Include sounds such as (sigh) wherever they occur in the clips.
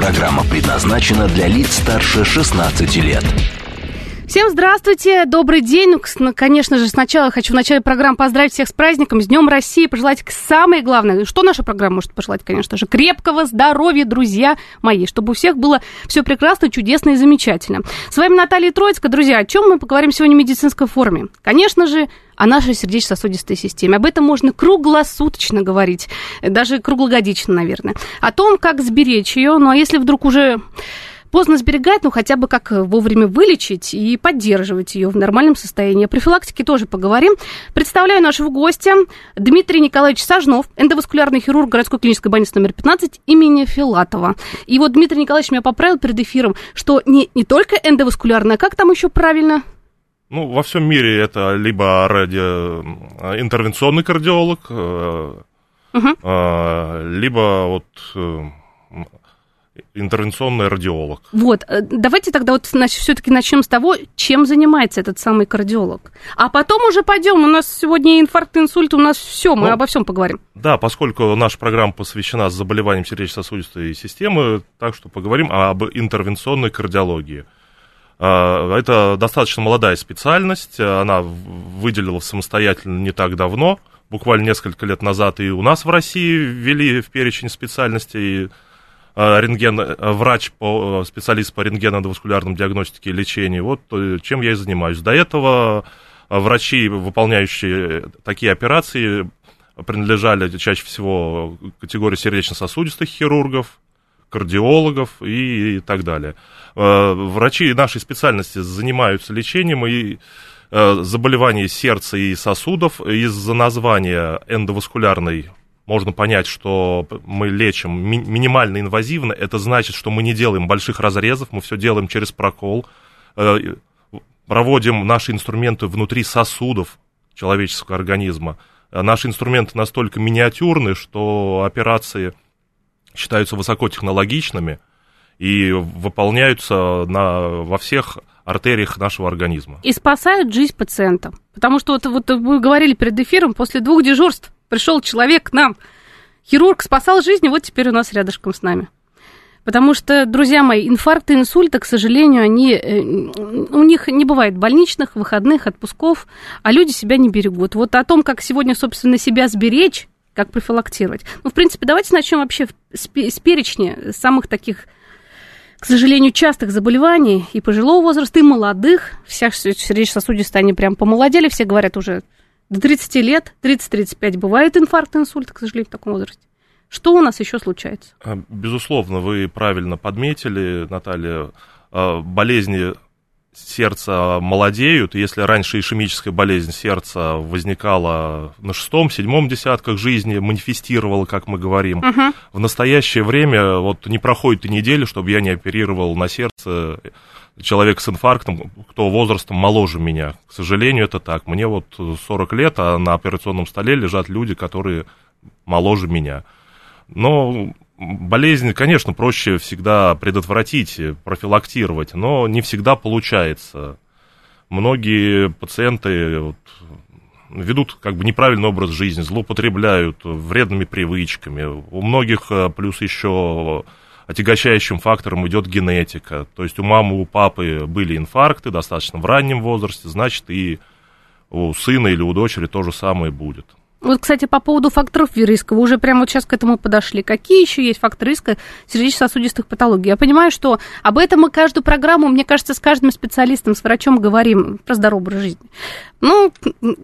Программа предназначена для лиц старше 16 лет. Всем здравствуйте, добрый день. Ну, конечно же, сначала хочу в начале программы поздравить всех с праздником, с Днем России, пожелать самое главное, что наша программа может пожелать, конечно же, крепкого здоровья, друзья мои, чтобы у всех было все прекрасно, чудесно и замечательно. С вами Наталья Троицкая, друзья. О чем мы поговорим сегодня в медицинской форме? Конечно же, о нашей сердечно-сосудистой системе. Об этом можно круглосуточно говорить, даже круглогодично, наверное. О том, как сберечь ее, ну а если вдруг уже поздно сберегать, ну хотя бы как вовремя вылечить и поддерживать ее в нормальном состоянии. О профилактике тоже поговорим. Представляю нашего гостя Дмитрий Николаевич Сажнов, эндоваскулярный хирург городской клинической больницы номер 15 имени Филатова. И вот Дмитрий Николаевич меня поправил перед эфиром, что не, не только эндоваскулярная, как там еще правильно? Ну, во всем мире это либо ради э, интервенционный кардиолог, угу. либо вот интервенционный радиолог. Вот, э, давайте тогда вот все-таки начнем с того, чем занимается этот самый кардиолог. А потом уже пойдем, у нас сегодня инфаркт, инсульт, у нас все, мы ну, обо всем поговорим. Да, поскольку наша программа посвящена заболеваниям сердечно-сосудистой системы, так что поговорим об интервенционной кардиологии. А, это достаточно молодая специальность, она выделилась самостоятельно не так давно, буквально несколько лет назад и у нас в России ввели в перечень специальностей Э, рентген, э, врач, по, э, специалист по рентгеноваскулярной диагностике и лечению. Вот чем я и занимаюсь. До этого врачи, выполняющие такие операции, принадлежали чаще всего категории сердечно-сосудистых хирургов, кардиологов и, так далее. Врачи нашей специальности занимаются лечением и заболеваний сердца и сосудов из-за названия эндоваскулярной можно понять, что мы лечим ми- минимально инвазивно, это значит, что мы не делаем больших разрезов, мы все делаем через прокол, э, проводим наши инструменты внутри сосудов человеческого организма. Э, наши инструменты настолько миниатюрны, что операции считаются высокотехнологичными и выполняются на, во всех артериях нашего организма. И спасают жизнь пациента. Потому что вот, вот вы говорили перед эфиром, после двух дежурств пришел человек к нам, хирург спасал жизни, вот теперь у нас рядышком с нами. Потому что, друзья мои, инфаркты, инсульты, к сожалению, они, э, у них не бывает больничных, выходных, отпусков, а люди себя не берегут. Вот о том, как сегодня, собственно, себя сберечь, как профилактировать. Ну, в принципе, давайте начнем вообще с перечня самых таких, к сожалению, частых заболеваний и пожилого возраста, и молодых. Вся сердечно-сосудистая, они прям помолодели, все говорят уже до 30 лет, 30-35 бывает инфаркт, инсульт, к сожалению, в таком возрасте. Что у нас еще случается? А, безусловно, вы правильно подметили, Наталья, а, болезни сердца молодеют. Если раньше ишемическая болезнь сердца возникала на шестом-седьмом десятках жизни, манифестировала, как мы говорим, угу. в настоящее время вот не проходит и недели, чтобы я не оперировал на сердце человек с инфарктом, кто возрастом моложе меня. К сожалению, это так. Мне вот 40 лет, а на операционном столе лежат люди, которые моложе меня. Но болезнь, конечно, проще всегда предотвратить, профилактировать, но не всегда получается. Многие пациенты вот, ведут как бы неправильный образ жизни, злоупотребляют вредными привычками. У многих э, плюс еще отягощающим фактором идет генетика. То есть у мамы, у папы были инфаркты достаточно в раннем возрасте, значит и у сына или у дочери то же самое будет. Вот, кстати, по поводу факторов риска, вы уже прямо вот сейчас к этому подошли. Какие еще есть факторы риска сердечно-сосудистых патологий? Я понимаю, что об этом мы каждую программу, мне кажется, с каждым специалистом, с врачом говорим про здоровый образ жизни. Ну, ну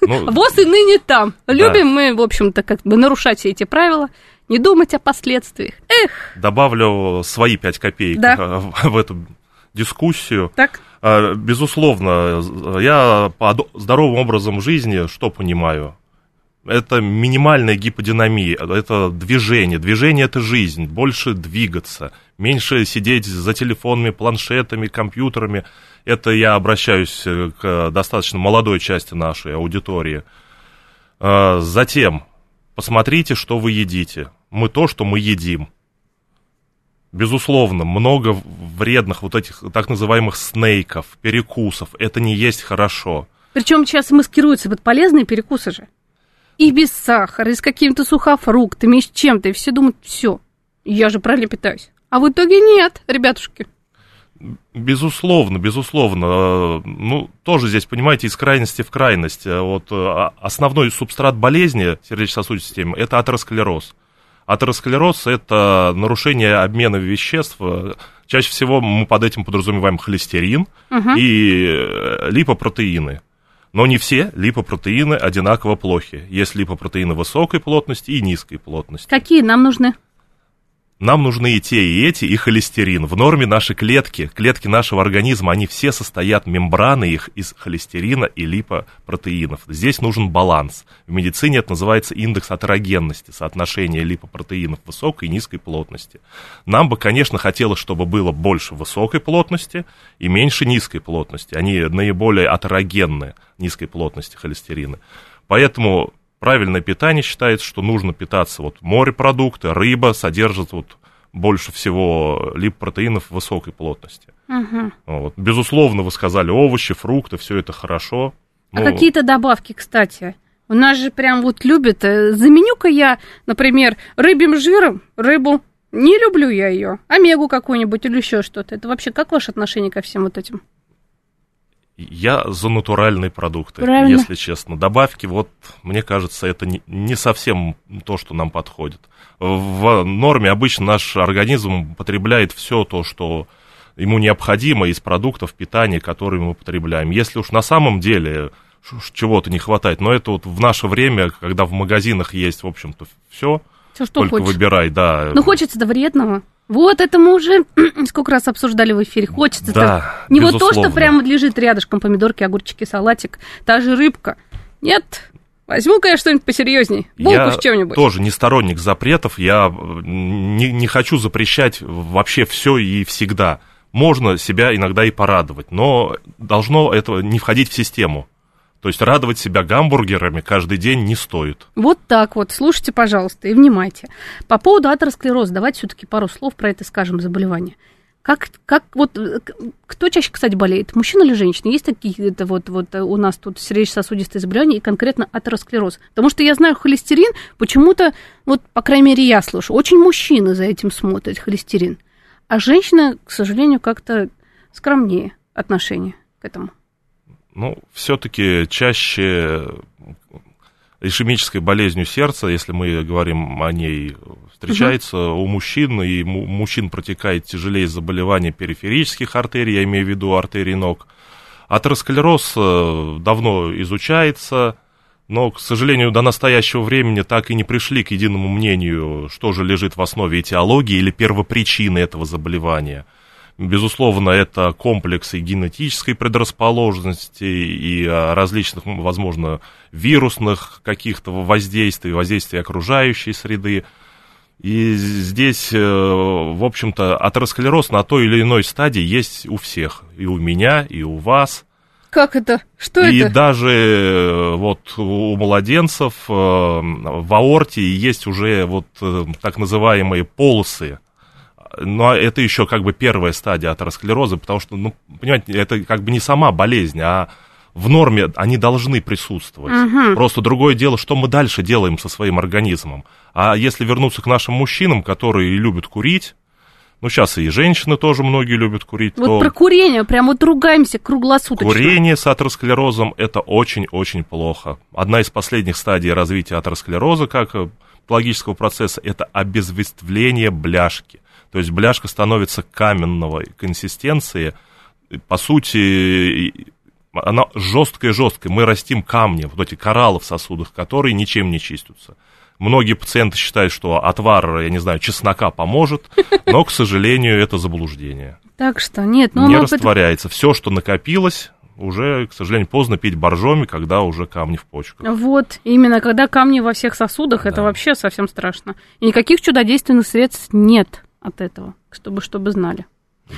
(laughs) ВОЗ и ныне там. Любим да. мы, в общем-то, как бы нарушать все эти правила не думать о последствиях. Эх! Добавлю свои пять копеек да. в эту дискуссию. Так. А, безусловно, я по здоровым образом жизни что понимаю? Это минимальная гиподинамия, это движение. Движение – это жизнь, больше двигаться, меньше сидеть за телефонами, планшетами, компьютерами. Это я обращаюсь э, к достаточно молодой части нашей аудитории. А, затем, посмотрите, что вы едите. Мы то, что мы едим. Безусловно, много вредных вот этих так называемых снейков, перекусов. Это не есть хорошо. Причем сейчас маскируются под полезные перекусы же. И без сахара, и с какими-то сухофруктами, и с чем-то. И все думают, все, я же правильно питаюсь. А в итоге нет, ребятушки. Безусловно, безусловно. Ну, тоже здесь, понимаете, из крайности в крайность. Вот а, основной субстрат болезни сердечно-сосудистой системы – это атеросклероз. Атеросклероз – это нарушение обмена веществ. Чаще всего мы под этим подразумеваем холестерин угу. и э, липопротеины. Но не все липопротеины одинаково плохи. Есть липопротеины высокой плотности и низкой плотности. Какие нам нужны? Нам нужны и те, и эти, и холестерин. В норме наши клетки, клетки нашего организма, они все состоят, мембраны их из холестерина и липопротеинов. Здесь нужен баланс. В медицине это называется индекс атерогенности, соотношение липопротеинов высокой и низкой плотности. Нам бы, конечно, хотелось, чтобы было больше высокой плотности и меньше низкой плотности. Они наиболее атерогенны низкой плотности холестерина. Поэтому правильное питание считается, что нужно питаться вот морепродукты, рыба содержит вот больше всего липопротеинов высокой плотности. Угу. Вот. Безусловно, вы сказали, овощи, фрукты, все это хорошо. А ну, какие-то добавки, кстати? У нас же прям вот любят. Э, заменю-ка я, например, рыбьим жиром рыбу. Не люблю я ее. Омегу какую-нибудь или еще что-то. Это вообще как ваше отношение ко всем вот этим? Я за натуральные продукты, Правильно. если честно. Добавки, вот, мне кажется, это не, не совсем то, что нам подходит. В норме обычно наш организм потребляет все то, что ему необходимо из продуктов питания, которые мы потребляем. Если уж на самом деле чего-то не хватает, но это вот в наше время, когда в магазинах есть, в общем-то, все, все что только хочешь. выбирай, да. Ну, хочется-то вредного. Вот это мы уже (clears throat) сколько раз обсуждали в эфире. Хочется да, не безусловно. вот то, что прямо лежит рядышком, помидорки, огурчики, салатик, та же рыбка. Нет, Возьму-ка я что-нибудь посерьезней. Булку я с чем-нибудь. тоже не сторонник запретов. Я э, не, не хочу запрещать вообще все и всегда. Можно себя иногда и порадовать, но должно это не входить в систему. То есть радовать себя гамбургерами каждый день не стоит. Вот так вот. Слушайте, пожалуйста, и внимайте. По поводу атеросклероза, давайте все-таки пару слов про это скажем, заболевание. Как, как вот, кто чаще, кстати, болеет, мужчина или женщина? Есть такие, это вот, вот у нас тут сердечно-сосудистые заболевания и конкретно атеросклероз? Потому что я знаю холестерин, почему-то, вот, по крайней мере, я слышу, очень мужчины за этим смотрят, холестерин. А женщина, к сожалению, как-то скромнее отношение к этому. Ну, все-таки чаще ишемической болезнью сердца, если мы говорим о ней, встречается угу. у мужчин, и у мужчин протекает тяжелее заболевание периферических артерий, я имею в виду артерий ног. Атеросклероз э, давно изучается, но, к сожалению, до настоящего времени так и не пришли к единому мнению, что же лежит в основе этиологии или первопричины этого заболевания – Безусловно, это комплекс и генетической предрасположенности, и а, различных, возможно, вирусных каких-то воздействий, воздействий окружающей среды. И здесь, э, в общем-то, атеросклероз на той или иной стадии есть у всех. И у меня, и у вас. Как это? Что и это? И даже э, вот у младенцев э, в аорте есть уже вот так называемые полосы но это еще как бы первая стадия атеросклероза, потому что, ну, понимаете, это как бы не сама болезнь, а в норме они должны присутствовать. Угу. Просто другое дело, что мы дальше делаем со своим организмом. А если вернуться к нашим мужчинам, которые любят курить, ну, сейчас и женщины тоже многие любят курить. Вот то... про курение прям вот ругаемся круглосуточно. Курение с атеросклерозом – это очень-очень плохо. Одна из последних стадий развития атеросклероза, как патологического процесса, это обезвествление бляшки. То есть бляшка становится каменного консистенции. По сути, она жесткая-жесткая. Мы растим камни, вот эти кораллы в сосудах, которые ничем не чистятся. Многие пациенты считают, что отвар, я не знаю, чеснока поможет, но, к сожалению, это заблуждение. Так что нет, ну не растворяется. Все, что накопилось, уже, к сожалению, поздно пить боржоми, когда уже камни в почках. Вот, именно когда камни во всех сосудах, да. это вообще совсем страшно. И никаких чудодейственных средств нет от этого, чтобы, чтобы знали.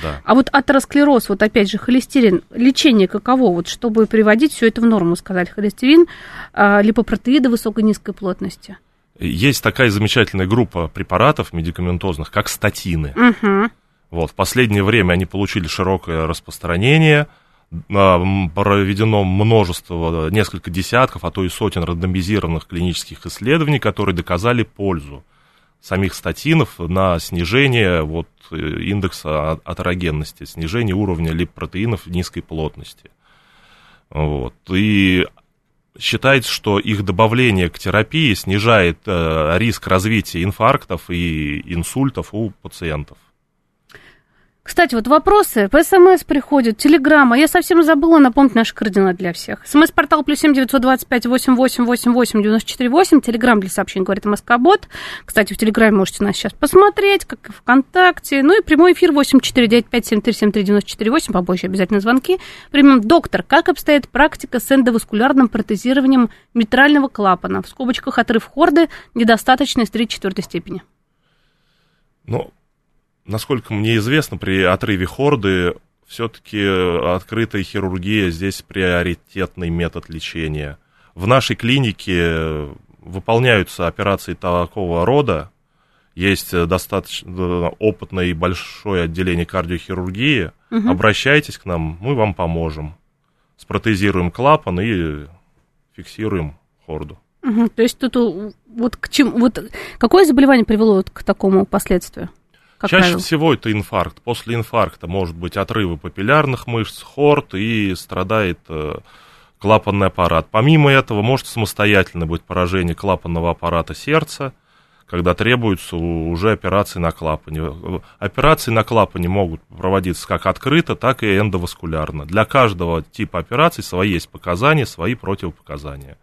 Да. А вот атеросклероз, вот опять же, холестерин, лечение каково, вот чтобы приводить все это в норму, сказать, холестерин, а, липопротеиды высокой низкой плотности? Есть такая замечательная группа препаратов медикаментозных, как статины. Угу. Вот, в последнее время они получили широкое распространение, проведено множество, несколько десятков, а то и сотен рандомизированных клинических исследований, которые доказали пользу самих статинов на снижение вот, э, индекса атерогенности, снижение уровня липопротеинов низкой плотности. Вот. И считается, что их добавление к терапии снижает э, риск развития инфарктов и инсультов у пациентов. Кстати, вот вопросы по СМС приходят, телеграмма. Я совсем забыла напомнить наши координаты для всех. СМС-портал плюс семь девятьсот двадцать пять восемь восемь восемь восемь девяносто четыре восемь. Телеграмм для сообщений говорит МСК-бот. Кстати, в Телеграме можете нас сейчас посмотреть, как и ВКонтакте. Ну и прямой эфир восемь четыре девять пять семь три семь три девяносто четыре восемь. Побольше обязательно звонки. Примем доктор. Как обстоит практика с эндоваскулярным протезированием митрального клапана? В скобочках отрыв хорды недостаточность 3 четвертой степени. Ну, насколько мне известно, при отрыве хорды все-таки открытая хирургия здесь приоритетный метод лечения. В нашей клинике выполняются операции такого рода. Есть достаточно опытное и большое отделение кардиохирургии. Угу. Обращайтесь к нам, мы вам поможем. Спротезируем клапан и фиксируем хорду. Угу, то есть тут вот к чему, вот какое заболевание привело вот к такому последствию? Как Чаще правило. всего это инфаркт. После инфаркта может быть отрывы папиллярных мышц, хорд и страдает э, клапанный аппарат. Помимо этого может самостоятельно быть поражение клапанного аппарата сердца, когда требуются уже операции на клапане. Операции на клапане могут проводиться как открыто, так и эндоваскулярно. Для каждого типа операций свои есть показания, свои противопоказания.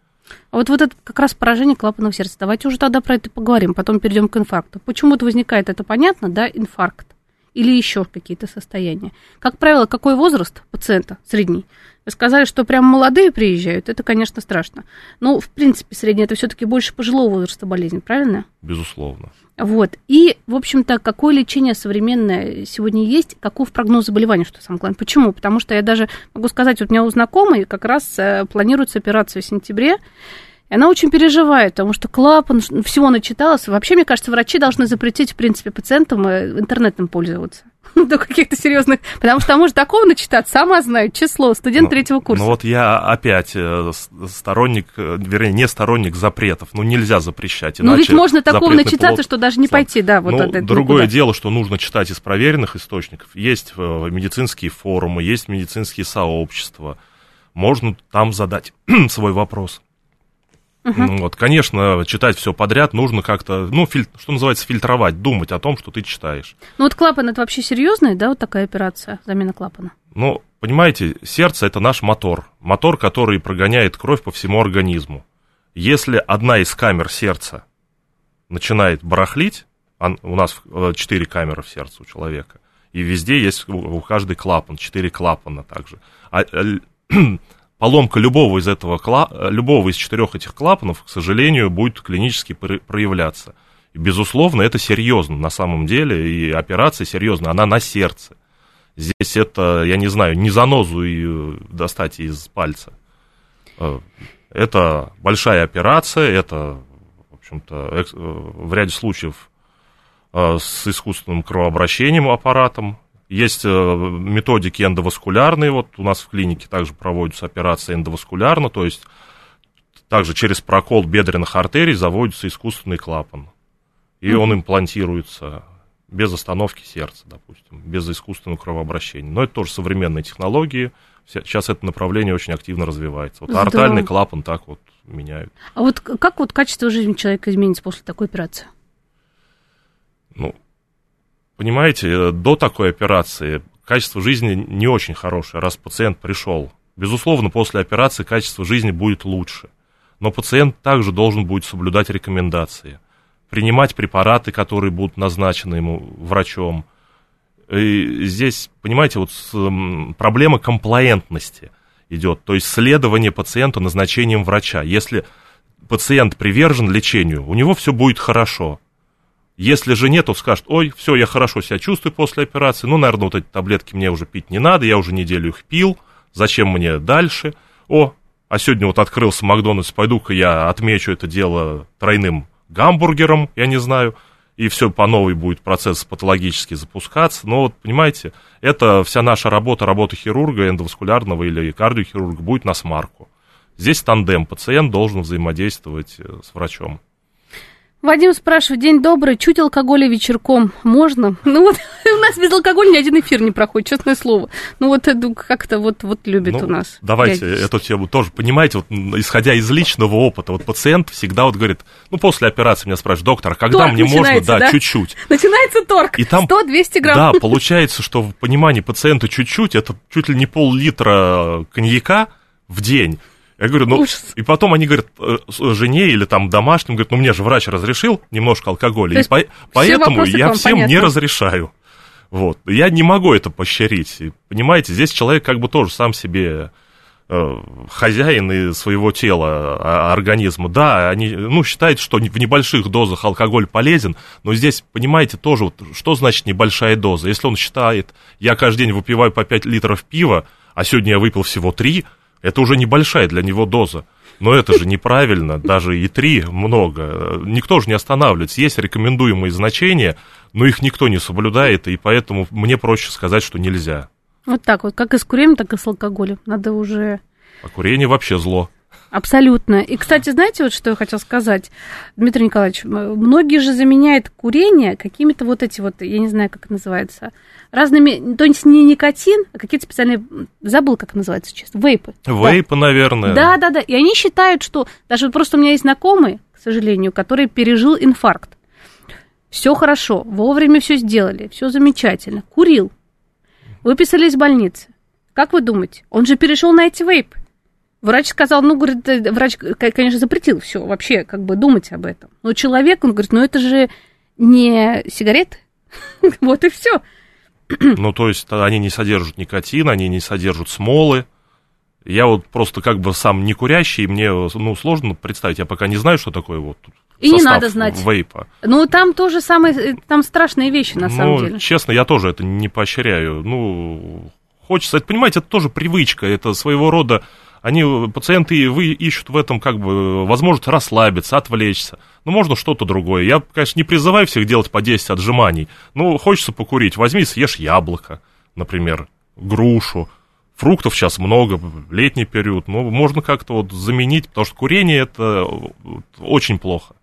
А вот, вот это как раз поражение клапанного сердца. Давайте уже тогда про это поговорим, потом перейдем к инфаркту. Почему это возникает, это понятно, да, инфаркт? Или еще какие-то состояния. Как правило, какой возраст пациента средний? Вы сказали, что прям молодые приезжают, это, конечно, страшно. Но, в принципе, средний это все-таки больше пожилого возраста болезнь, правильно? Безусловно. Вот. И, в общем-то, какое лечение современное сегодня есть, каков прогноз заболевания, что самое главное. Почему? Потому что я даже могу сказать, вот у меня у знакомой как раз э, планируется операция в сентябре, и она очень переживает, потому что клапан, всего начиталась. Вообще, мне кажется, врачи должны запретить, в принципе, пациентам э, интернетом пользоваться. (laughs) До каких-то серьезных... Потому что, а может, такого начитать, сама знаю, число, студент ну, третьего курса. Ну вот я опять э, сторонник, э, вернее, не сторонник запретов. Ну нельзя запрещать, Ну ведь можно такого начитаться, что даже не пойти, да, вот ну, это, Другое никуда. дело, что нужно читать из проверенных источников. Есть медицинские форумы, есть медицинские сообщества. Можно там задать (clears throat) свой вопрос. Uh-huh. Вот, конечно, читать все подряд нужно как-то, ну, филь, что называется, фильтровать, думать о том, что ты читаешь. Ну, вот клапан это вообще серьезная, да, вот такая операция, замена клапана? Ну, понимаете, сердце это наш мотор, мотор, который прогоняет кровь по всему организму. Если одна из камер сердца начинает барахлить, а у нас э, четыре камеры в сердце у человека, и везде есть у каждой клапан, четыре клапана также. А, э, поломка любого из этого, любого из четырех этих клапанов, к сожалению, будет клинически проявляться. И, безусловно, это серьезно на самом деле, и операция серьезная, она на сердце. Здесь это, я не знаю, не занозу и э, достать из пальца. Э, это большая операция, это, в общем-то, э, в ряде случаев с искусственным кровообращением аппаратом, есть э, методики эндоваскулярные, вот у нас в клинике также проводятся операции эндоваскулярно, то есть также через прокол бедренных артерий заводится искусственный клапан. И mm-hmm. он имплантируется без остановки сердца, допустим, без искусственного кровообращения. Но это тоже современные технологии. Сейчас это направление очень активно развивается. Вот Здорово. артальный клапан так вот меняют. А вот как вот качество жизни человека изменится после такой операции? Ну, понимаете, э, до такой операции качество жизни не очень хорошее, раз пациент пришел. Безусловно, после операции качество жизни будет лучше. Но пациент также должен будет соблюдать рекомендации, принимать препараты, которые будут назначены ему врачом. И здесь, понимаете, вот проблема комплаентности. идет, то есть следование пациенту назначением врача. Если пациент привержен лечению, у него все будет хорошо. Если же нет, то скажет, ой, все, я хорошо себя чувствую после операции, ну, наверное, вот эти таблетки мне уже пить не надо, я уже неделю их пил, зачем мне дальше? О, а сегодня вот открылся Макдональдс, пойду-ка я отмечу это дело тройным гамбургером, я не знаю, и все по новой будет процесс патологически запускаться. Но вот, понимаете, это вся наша работа, работа хирурга, эндоваскулярного или кардиохирурга будет на смарку. Здесь тандем, пациент должен взаимодействовать э, с врачом. Вадим спрашивает, день добрый, чуть алкоголя вечерком можно? (laughs) Ну вот (laughs) у нас без алкоголя ни один эфир не проходит, честное слово. Ну вот это как-то вот, вот любит ну, у нас. Давайте дядя. эту тему тоже, понимаете, вот исходя из личного опыта, вот пациент всегда вот говорит, ну после операции меня спрашивают, доктор, а когда торг мне можно? Да, да, чуть-чуть. (laughs) Начинается торг, И там, 100-200 грамм. Да, получается, что в понимании пациента чуть-чуть, это чуть ли не пол-литра коньяка в день. Я говорю, ну, Ужас. и потом они говорят э, жене или там домашним, говорят, ну, мне же врач разрешил немножко алкоголя, и по, поэтому я всем понятно. не разрешаю. Вот, я не могу это пощарить. И, понимаете, здесь человек как бы тоже сам себе э, хозяин и своего тела, а, организма. Да, они, ну, считают, что в небольших дозах алкоголь полезен, но здесь, понимаете, тоже, вот, что значит небольшая доза? Если он считает, я каждый день выпиваю по 5 литров пива, а сегодня я выпил всего 3, это уже небольшая для него доза. Но это же неправильно, даже и три много. Никто же не останавливается. Есть рекомендуемые значения, но их никто не соблюдает, и поэтому мне проще сказать, что нельзя. Вот так вот, как и с курением, так и с алкоголем. Надо уже... А курение вообще зло. Абсолютно. И, кстати, знаете, вот что я хотела сказать, Дмитрий Николаевич, многие же заменяют курение какими-то вот эти вот, я не знаю, как это называется, разными, то есть не никотин, а какие-то специальные, забыл, как называется сейчас, вейпы. Вейпы, да. наверное. Да, да, да. И они считают, что, даже просто у меня есть знакомый, к сожалению, который пережил инфаркт. Все хорошо, вовремя все сделали, все замечательно. Курил. Выписали из больницы. Как вы думаете? Он же перешел на эти вейпы. Врач сказал, ну, говорит, э, врач, конечно, запретил все вообще, как бы думать об этом. Но человек, он говорит, ну, это же не сигареты. (laughs) вот и все. ну, то есть они не содержат никотин, они не содержат смолы. Я вот просто как бы сам не курящий, мне ну, сложно представить, я пока не знаю, что такое вот и не надо знать. Вейпа. Ну, там тоже самые, э, там страшные вещи, на ну, самом деле. честно, я тоже это не поощряю. Ну, хочется, это, понимаете, это тоже привычка, это своего рода они, пациенты вы ищут в этом как бы возможность расслабиться, отвлечься. Ну, можно что-то другое. Я, конечно, не призываю всех делать по 10 отжиманий. Ну, хочется покурить. Возьми, съешь яблоко, например, грушу. Фруктов сейчас много, летний период. Ну, можно как-то вот заменить, потому что курение это очень плохо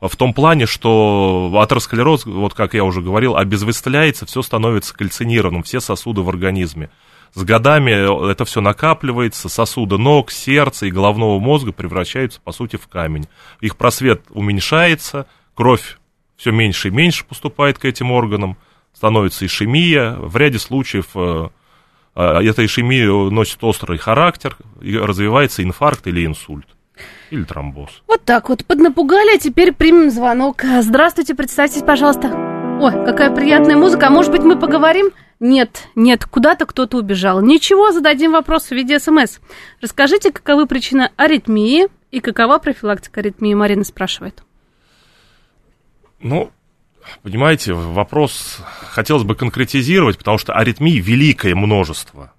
в том плане, что атеросклероз, вот как я уже говорил, обезвествляется, все становится кальцинированным, все сосуды в организме с годами это все накапливается, сосуды ног, сердца и головного мозга превращаются, по сути, в камень. Их просвет уменьшается, кровь все меньше и меньше поступает к этим органам, становится ишемия. В ряде случаев э, э, эта ишемия носит острый характер, и развивается инфаркт или инсульт. Или тромбоз. Вот так вот, поднапугали, а теперь примем звонок. Здравствуйте, представьтесь, пожалуйста. Ой, какая приятная музыка. А может быть, мы поговорим нет, нет, куда-то кто-то убежал. Ничего, зададим вопрос в виде смс. Расскажите, каковы причины аритмии и какова профилактика аритмии, Марина спрашивает. Ну, понимаете, вопрос хотелось бы конкретизировать, потому что аритмий великое множество.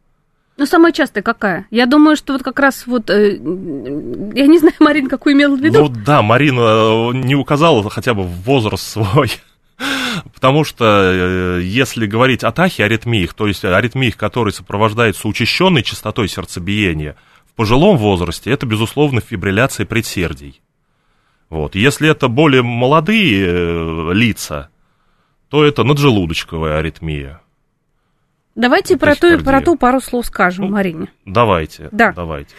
Ну, самая частая какая? Я думаю, что вот как раз вот, э, я не знаю, (laughs) Марин, какую имел в виду. Ну да, Марина э, не указала хотя бы возраст свой. Потому что э, если говорить о тахиаритмиях, то есть аритмиях, которые сопровождаются учащенной частотой сердцебиения, в пожилом возрасте это, безусловно, фибрилляция предсердий. Вот. Если это более молодые э, лица, то это наджелудочковая аритмия. Давайте про ту, про ту пару слов скажем, ну, Марине. Давайте, да. давайте.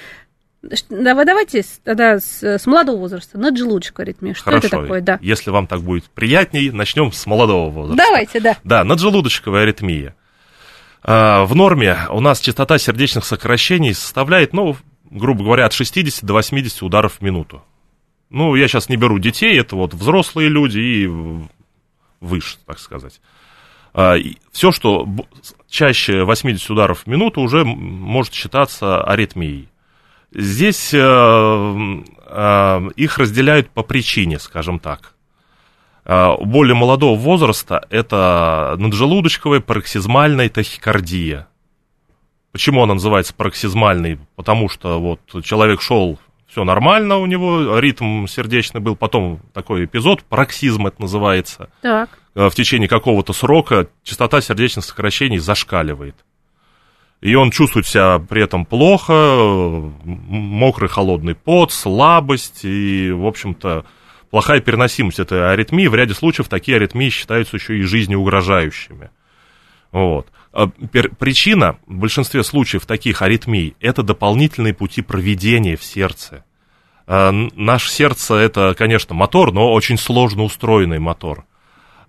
Давай, давайте тогда с, с молодого возраста, наджелудочковая аритмия. Что Хорошо. это такое, да? Если вам так будет приятней, начнем с молодого возраста. Давайте, да. Да, наджелудочковая аритмия. А, в норме у нас частота сердечных сокращений составляет, ну, грубо говоря, от 60 до 80 ударов в минуту. Ну, я сейчас не беру детей, это вот взрослые люди и выше, так сказать. А, Все, что чаще 80 ударов в минуту, уже может считаться аритмией. Здесь э, э, их разделяют по причине, скажем так. Э, У более молодого возраста это наджелудочковая пароксизмальная тахикардия. Почему она называется пароксизмальной? Потому что вот человек шел, все нормально у него, ритм сердечный был, потом такой эпизод, пароксизм это называется. Так. Э, в течение какого-то срока частота сердечных сокращений зашкаливает. И он чувствует себя при этом плохо, мокрый холодный пот, слабость и, в общем-то, плохая переносимость этой аритмии. В ряде случаев такие аритмии считаются еще и жизнеугрожающими. Вот. А Причина в большинстве случаев таких аритмий – это дополнительные пути проведения в сердце. А, Наше сердце – это, конечно, мотор, но очень сложно устроенный мотор.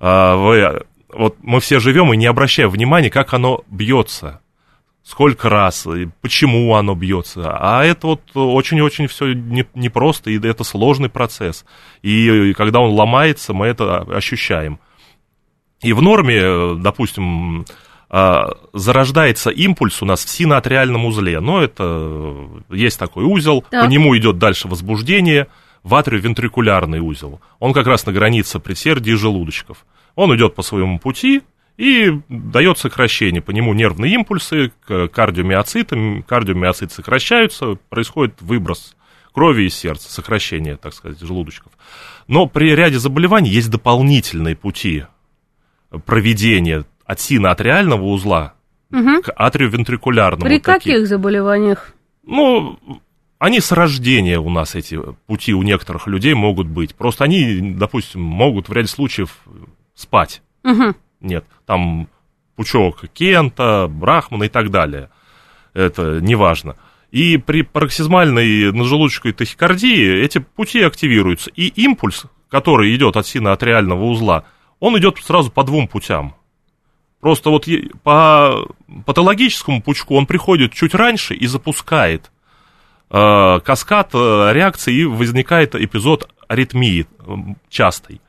А, Вы, вот мы все живем и не обращаем внимания, как оно бьется, сколько раз, и почему оно бьется. А это вот очень-очень все непросто, и это сложный процесс. И когда он ломается, мы это ощущаем. И в норме, э, допустим, а, зарождается импульс у нас в синоатриальном узле. Но это э, есть такой узел, Так. по нему идет дальше возбуждение в атриовентрикулярный узел. Он как раз на границе предсердий и желудочков. Он идет по своему пути и дает сокращение. По нему нервные импульсы, к кардиомиоцитам, кардиомиоциты сокращаются, происходит выброс крови из сердца, сокращение, так сказать, желудочков. Но при ряде заболеваний есть дополнительные пути проведения от синоатриального узла Мгм. к атриовентрикулярному. При такие. каких заболеваниях? Ну, они с рождения у нас, эти пути у некоторых людей могут быть. Просто они, допустим, могут в ряде случаев спать. Мгм. Нет, там пучок Кента, Брахмана и так далее. Это неважно. И при пароксизмальной наджелудочковой тахикардии эти пути активируются. И импульс, который идет от синоатриального узла, он идет сразу по двум путям. Просто вот по патологическому пучку он приходит чуть раньше и запускает э, каскад э, реакции, и возникает эпизод аритмии частой.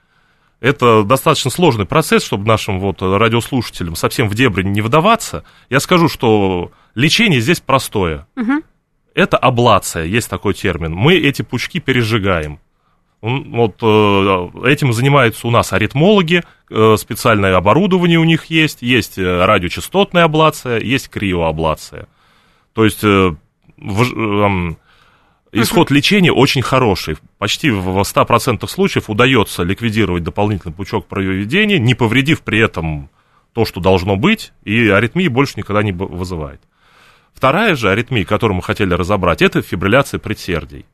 Это достаточно сложный процесс, чтобы нашим вот радиослушателям совсем в дебри не выдаваться. Я скажу, что лечение здесь простое. Мгм. Это аблация, есть такой термин. Мы эти пучки пережигаем. Вот э, этим занимаются у нас аритмологи, э, специальное оборудование у них есть, есть э, радиочастотная аблация, есть криоаблация. То есть исход лечения очень хороший. Почти в 100% случаев удается ликвидировать дополнительный пучок проведения, не повредив при этом то, что должно быть, и аритмии больше никогда не вызывает. Вторая же аритмия, которую мы хотели разобрать, это фибрилляция предсердий.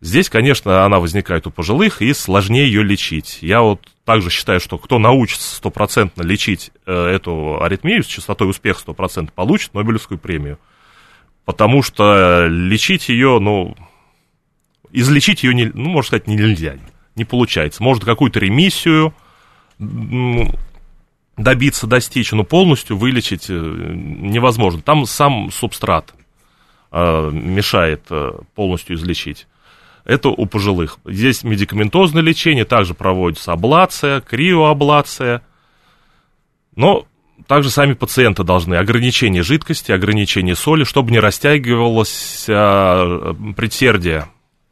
Здесь, конечно, она возникает у пожилых, и сложнее ее лечить. Я вот также считаю, что кто научится стопроцентно лечить э, эту аритмию с частотой успеха 100%, получит Нобелевскую премию. Потому что лечить ее, ну, излечить ее, не, ну, можно сказать, нельзя, не получается. Может, какую-то ремиссию добиться, достичь, но полностью вылечить э, невозможно. Там сам субстрат э, мешает э, полностью излечить. Это у пожилых. Здесь медикаментозное лечение, также проводится аблация, криоаблация. Но также сами пациенты должны ограничение жидкости, ограничение соли, чтобы не растягивалось предсердие,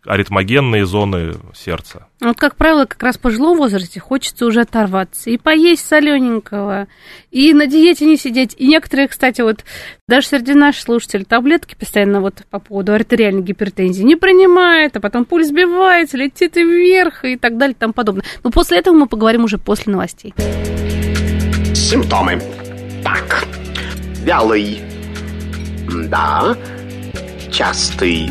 аритмогенные зоны сердца. Вот, как правило, как раз в пожилом возрасте хочется уже оторваться и поесть солененького, и на диете не сидеть. И некоторые, кстати, вот даже среди наших слушателей таблетки постоянно вот по поводу артериальной гипертензии не принимают, а потом пульс сбивается, летит вверх и так далее и тому подобное. Но после этого мы поговорим уже после новостей. Симптомы. Так. Вялый. Да. Частый.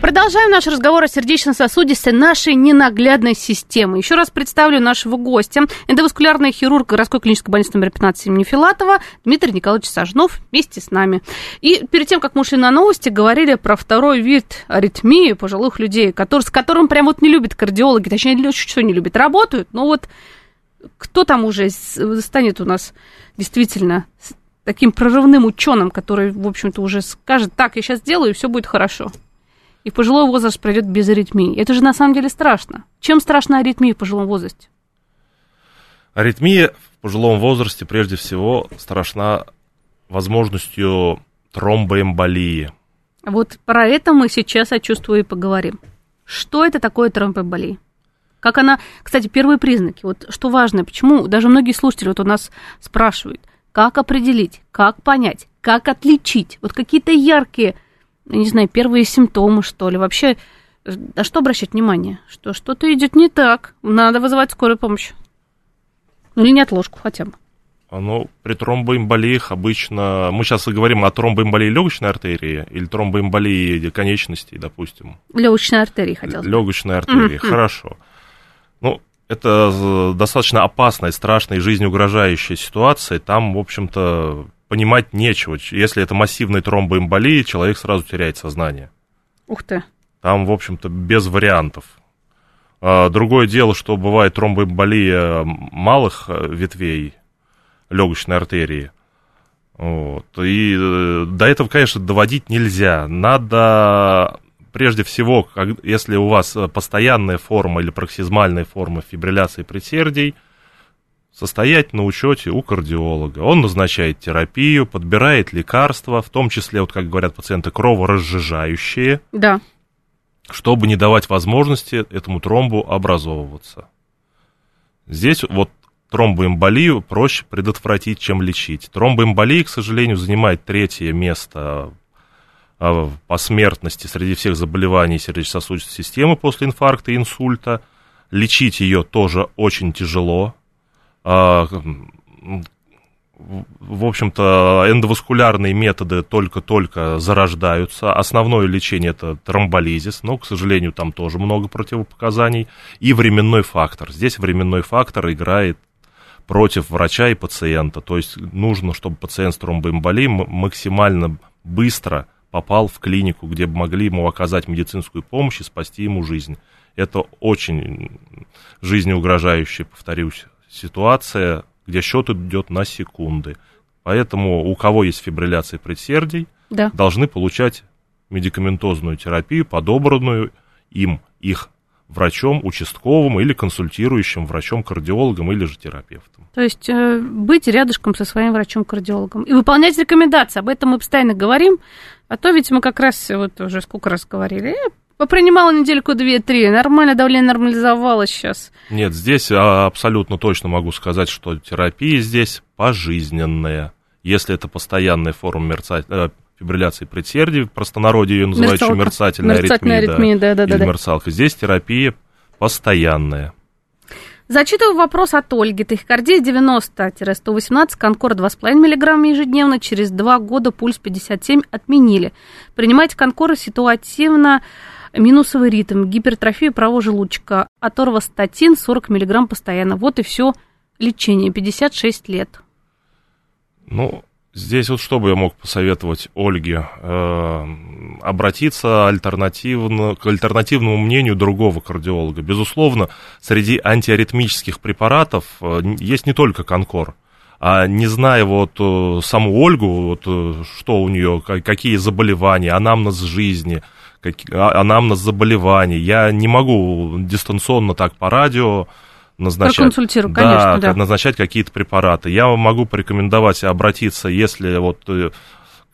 Продолжаем наш разговор о сердечно-сосудистой нашей ненаглядной системы. Еще раз представлю нашего гостя. Эндоваскулярный хирург городской клинической больницы номер 15 имени Филатова Дмитрий Николаевич Сажнов вместе с нами. И перед тем, как мы ушли на новости, говорили про второй вид аритмии пожилых людей, который, с которым прям вот не любят кардиологи, точнее, что не любят, работают, но вот кто там уже станет у нас действительно таким прорывным ученым, который, в общем-то, уже скажет, так, я сейчас сделаю, и все будет хорошо и в пожилой возраст пройдет без аритмии. Это же на самом деле страшно. Чем страшна аритмия в пожилом возрасте? Аритмия в пожилом возрасте прежде всего страшна возможностью тромбоэмболии. Вот про это мы сейчас, я чувствую, и поговорим. Что это такое тромбоэмболия? Как она, кстати, первые признаки. Вот что важно, почему даже многие слушатели вот у нас спрашивают, как определить, как понять, как отличить. Вот какие-то яркие не знаю, первые симптомы, что ли. Вообще, на что обращать внимание? Что что-то идет не так, надо вызывать скорую помощь. Ну или неотложку хотя бы. Ну, при тромбоэмболиях обычно... Мы сейчас и говорим о тромбоэмболии легочной артерии или тромбоэмболии конечностей, допустим. Легочной артерии хотел сказать. Легочной артерии, mm-hmm. хорошо. Ну, это достаточно опасная, страшная и жизнеугрожающая ситуация. Там, в общем-то, понимать нечего. Если это массивный тромбоэмболия, человек сразу теряет сознание. Ух ты. Там, в общем-то, без вариантов. А, другое дело, что бывает тромбоэмболия малых э, ветвей легочной артерии. Вот. И э, до этого, конечно, доводить нельзя. Надо прежде всего, если у вас постоянная форма или проксизмальная форма фибрилляции предсердий – состоять на учете у кардиолога. Он назначает терапию, подбирает лекарства, в том числе, вот как говорят пациенты, кроворазжижающие, да. чтобы не давать возможности этому тромбу образовываться. Здесь вот тромбоэмболию проще предотвратить, чем лечить. Тромбоэмболия, к сожалению, занимает третье место а, по смертности среди всех заболеваний сердечно-сосудистой системы после инфаркта и инсульта. Лечить ее тоже очень тяжело, в общем-то, эндоваскулярные методы только-только зарождаются. Основное лечение это тромболизис, но, к сожалению, там тоже много противопоказаний. И временной фактор. Здесь временной фактор играет против врача и пациента. То есть нужно, чтобы пациент с тромбоэмболией максимально быстро попал в клинику, где бы могли ему оказать медицинскую помощь и спасти ему жизнь. Это очень жизнеугрожающее, повторюсь, ситуация, где счет идет на секунды. Поэтому у кого есть фибрилляция предсердий, да. должны получать медикаментозную терапию, подобранную им, их врачом, участковым или консультирующим врачом-кардиологом или же терапевтом. То есть э, быть рядышком со своим врачом-кардиологом и выполнять рекомендации. Об этом мы постоянно говорим. А то ведь мы как раз вот уже сколько раз говорили, Попринимала недельку две-три, нормально давление нормализовалось сейчас. Нет, здесь а, абсолютно точно могу сказать, что терапия здесь пожизненная. Если это постоянная форма мерца... Э, фибрилляции предсердий, в простонародье ее называют еще мерцательная, мерцательная аритмия, аритмия да, да, да, или да. мерцалка. Здесь терапия постоянная. Зачитываю вопрос от Ольги. Тахикардия 90-118, конкор 2,5 мг ежедневно. Через два года пульс 57 отменили. Принимайте конкоры ситуативно минусовый ритм, гипертрофия правого желудочка, аторвостатин 40 мг постоянно. Вот и все лечение, 56 лет. Ну, здесь вот что бы я мог посоветовать Ольге? Э, обратиться альтернативно, к альтернативному мнению другого кардиолога. Безусловно, среди антиаритмических препаратов э, есть не только конкор. А не зная вот э, саму Ольгу, вот, что у нее, какие заболевания, анамнез жизни – как, а, анамнез заболеваний. Я не могу дистанционно так по радио назначать, конечно, да, да. назначать какие-то препараты. Я могу порекомендовать обратиться, если вот э,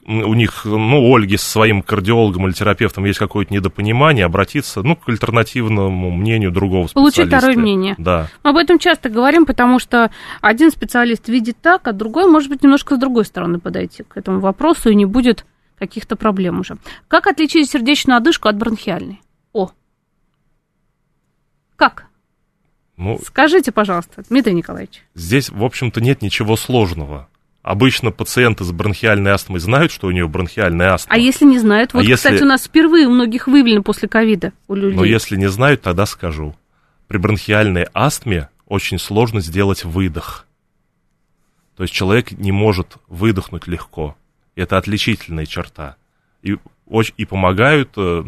у них, ну, у Ольги с своим кардиологом или терапевтом есть какое-то недопонимание, обратиться, ну, к альтернативному мнению другого специалиста. Получить второе мнение. Да. Мы об этом часто говорим, потому что один специалист видит так, а другой, может быть, немножко с другой стороны подойти к этому вопросу и не будет каких-то проблем уже. Как отличить сердечную одышку от бронхиальной? О! Как? Ну, Скажите, пожалуйста, Дмитрий Николаевич. Здесь, в общем-то, нет ничего сложного. Обычно пациенты с бронхиальной астмой знают, что у нее бронхиальная астма. А если не знают? А Вот, если- кстати, у нас впервые у многих выявлено после ковида у людей. Но если не знают, тогда скажу. При бронхиальной астме очень сложно сделать выдох. То есть человек не может выдохнуть легко. Это отличительная черта. И, и помогают э,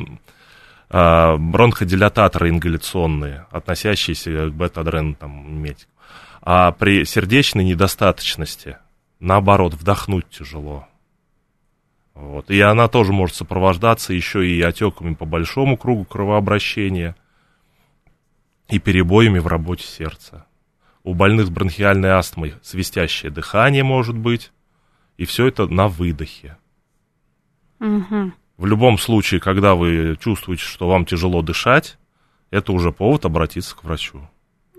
а, бронходилататоры ингаляционные, относящиеся к бета-адрену там, медикам. А при сердечной недостаточности, наоборот, вдохнуть тяжело. Вот. И она тоже может сопровождаться еще и отеками по большому кругу кровообращения и перебоями в работе сердца. У больных с бронхиальной астмой свистящее дыхание может быть, и все это на выдохе. Мгм. В любом случае, когда вы чувствуете, что вам тяжело дышать, это уже повод обратиться к врачу.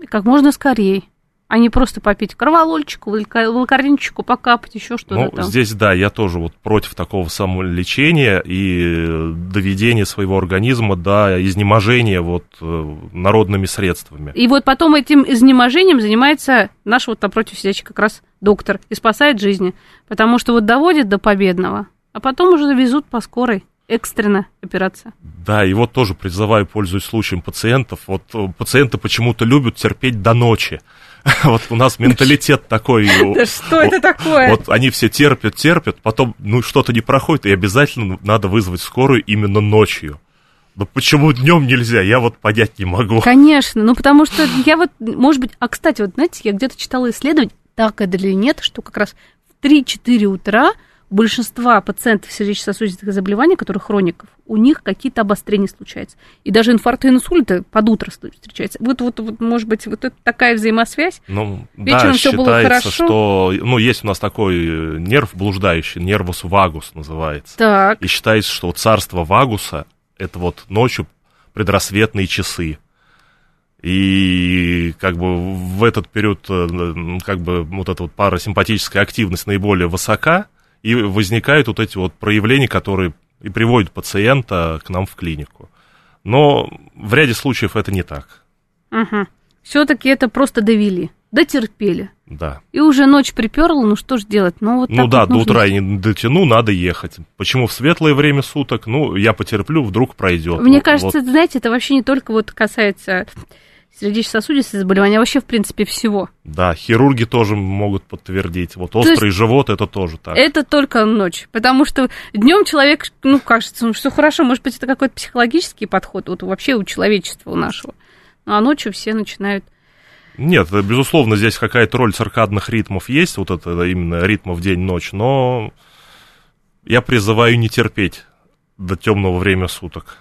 Как можно скорее. А не просто попить кроволольчику, валка- волкаринчику, покапать, еще что-то Ну, там. здесь, да, я тоже вот против такого самолечения и э, доведения своего организма до изнеможения вот э, народными средствами. И вот потом этим изнеможением занимается наш вот напротив сидящий как раз доктор и спасает жизни. Потому что вот доводит до победного, а потом уже везут по скорой. Экстренно операция. Да, и вот тоже призываю, пользуясь случаем пациентов, вот э, пациенты почему-то любят терпеть до ночи. (laughs) Вот у нас менталитет такой. (laughs) Да что это такое? Вот они все терпят, терпят, потом, ну, что-то не проходит, и обязательно надо вызвать скорую именно ночью. Ну, почему днем нельзя, я вот понять не могу. (laughs) Конечно, ну потому что я вот, может быть, а кстати, вот знаете, я где-то читала исследование, так это или нет, что как раз в 3-4 утра большинства пациентов сердечно-сосудистых заболеваний, которые хроников, у них какие-то обострения случаются. И даже инфаркты и инсульты под утро встречаются. Вот, вот, вот, может быть, вот это такая взаимосвязь. Ну, Вечером да, всё было считается, хорошо? что, ну, есть у нас такой э, нерв блуждающий, нервус вагус называется. Так, И считается, что царство вагуса – это вот ночью предрассветные часы. И как бы в этот период э, как бы вот эта вот парасимпатическая активность наиболее высока, и возникают вот эти вот проявления, которые и приводят пациента к нам в клинику. Но в ряде случаев это не так, все-таки это просто довели, дотерпели. да. И уже ночь приперла, ну что ж делать? Ну, вот Ну да, вот до нужно. утра я не дотяну, надо ехать. Почему в светлое время суток? Ну, я потерплю, вдруг пройдет. Мне Вот- кажется, знаете, это вообще не только вот касается сердечно-сосудистых заболеваний, а вообще, в принципе, всего. Да, хирурги тоже могут подтвердить. Вот есть острый живот это тоже так. Это только ночь, потому что днем человек, ну, кажется, ну, все хорошо, может быть, это какой-то психологический подход, вот вообще у человечества, у нашего. Ну, а ночью все начинают... Нет, безусловно, здесь какая-то роль циркадных ритмов есть, вот это именно ритмов день-ночь, но я призываю не терпеть до темного времени суток.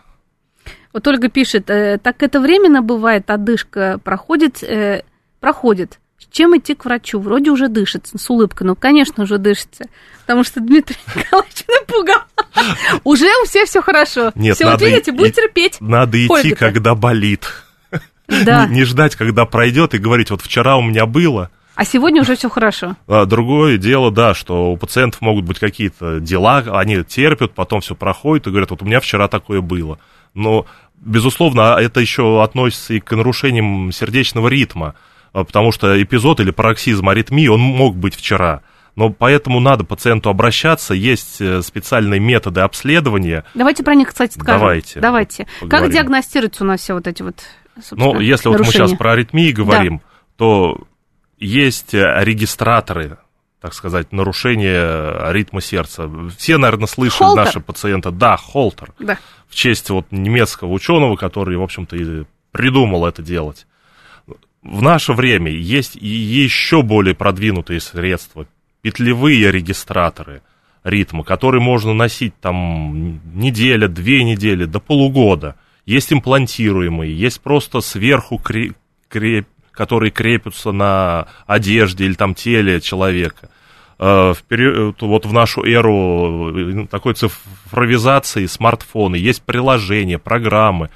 Вот Ольга пишет, э, так это временно бывает, одышка проходит, э, проходит. С чем идти к врачу? Вроде уже дышится, с улыбкой. Ну, конечно, уже дышится. Потому что Дмитрий (laughs) Николаевич напугал. Уже у всех все хорошо. Нет, все, вот видите, будет терпеть. Надо идти, когда болит. Да. Не, не ждать, когда пройдет, и говорить, вот вчера у меня было. А сегодня уже все хорошо. А другое дело, да, что у пациентов могут быть какие-то дела, они терпят, потом все проходит и говорят, вот у меня вчера такое было. Но, безусловно, а это еще относится и к нарушениям сердечного ритма, а, потому что эпизод или пароксизм аритмии, он мог быть вчера. Но поэтому надо пациенту обращаться, есть э, специальные методы обследования. Давайте про них, кстати, скажем. Давайте. Давайте. Как Поговорим. диагностируются у нас все вот эти вот, Ну, если вот мы нарушения? сейчас про аритмии говорим, то есть э, регистраторы, так сказать, нарушения ритма сердца. Все, наверное, слышали Холтер? наши пациенты. Да, Холтер. Да. В честь вот немецкого ученого, который, в общем-то, и придумал это делать. В наше время есть и еще более продвинутые средства. Петлевые регистраторы ритма, которые можно носить там неделя, две недели, до полугода. Есть имплантируемые, есть просто сверху кре- креп- которые крепятся на одежде или там теле человека. Э, в период- вот в нашу эру э, такой цифровизации смартфоны, есть приложения, программы,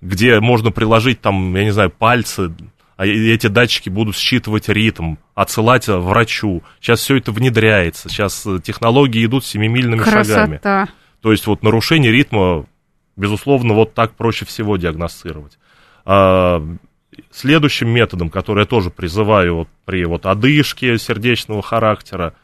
где можно приложить там, я не знаю, пальцы, а эти датчики будут считывать ритм, отсылать врачу. Сейчас все это внедряется, сейчас э, технологии идут семимильными шагами. Красота. То есть вот нарушение ритма, безусловно, вот так проще всего диагностировать. А, следующим методом, который я тоже призываю вот при вот одышке сердечного характера,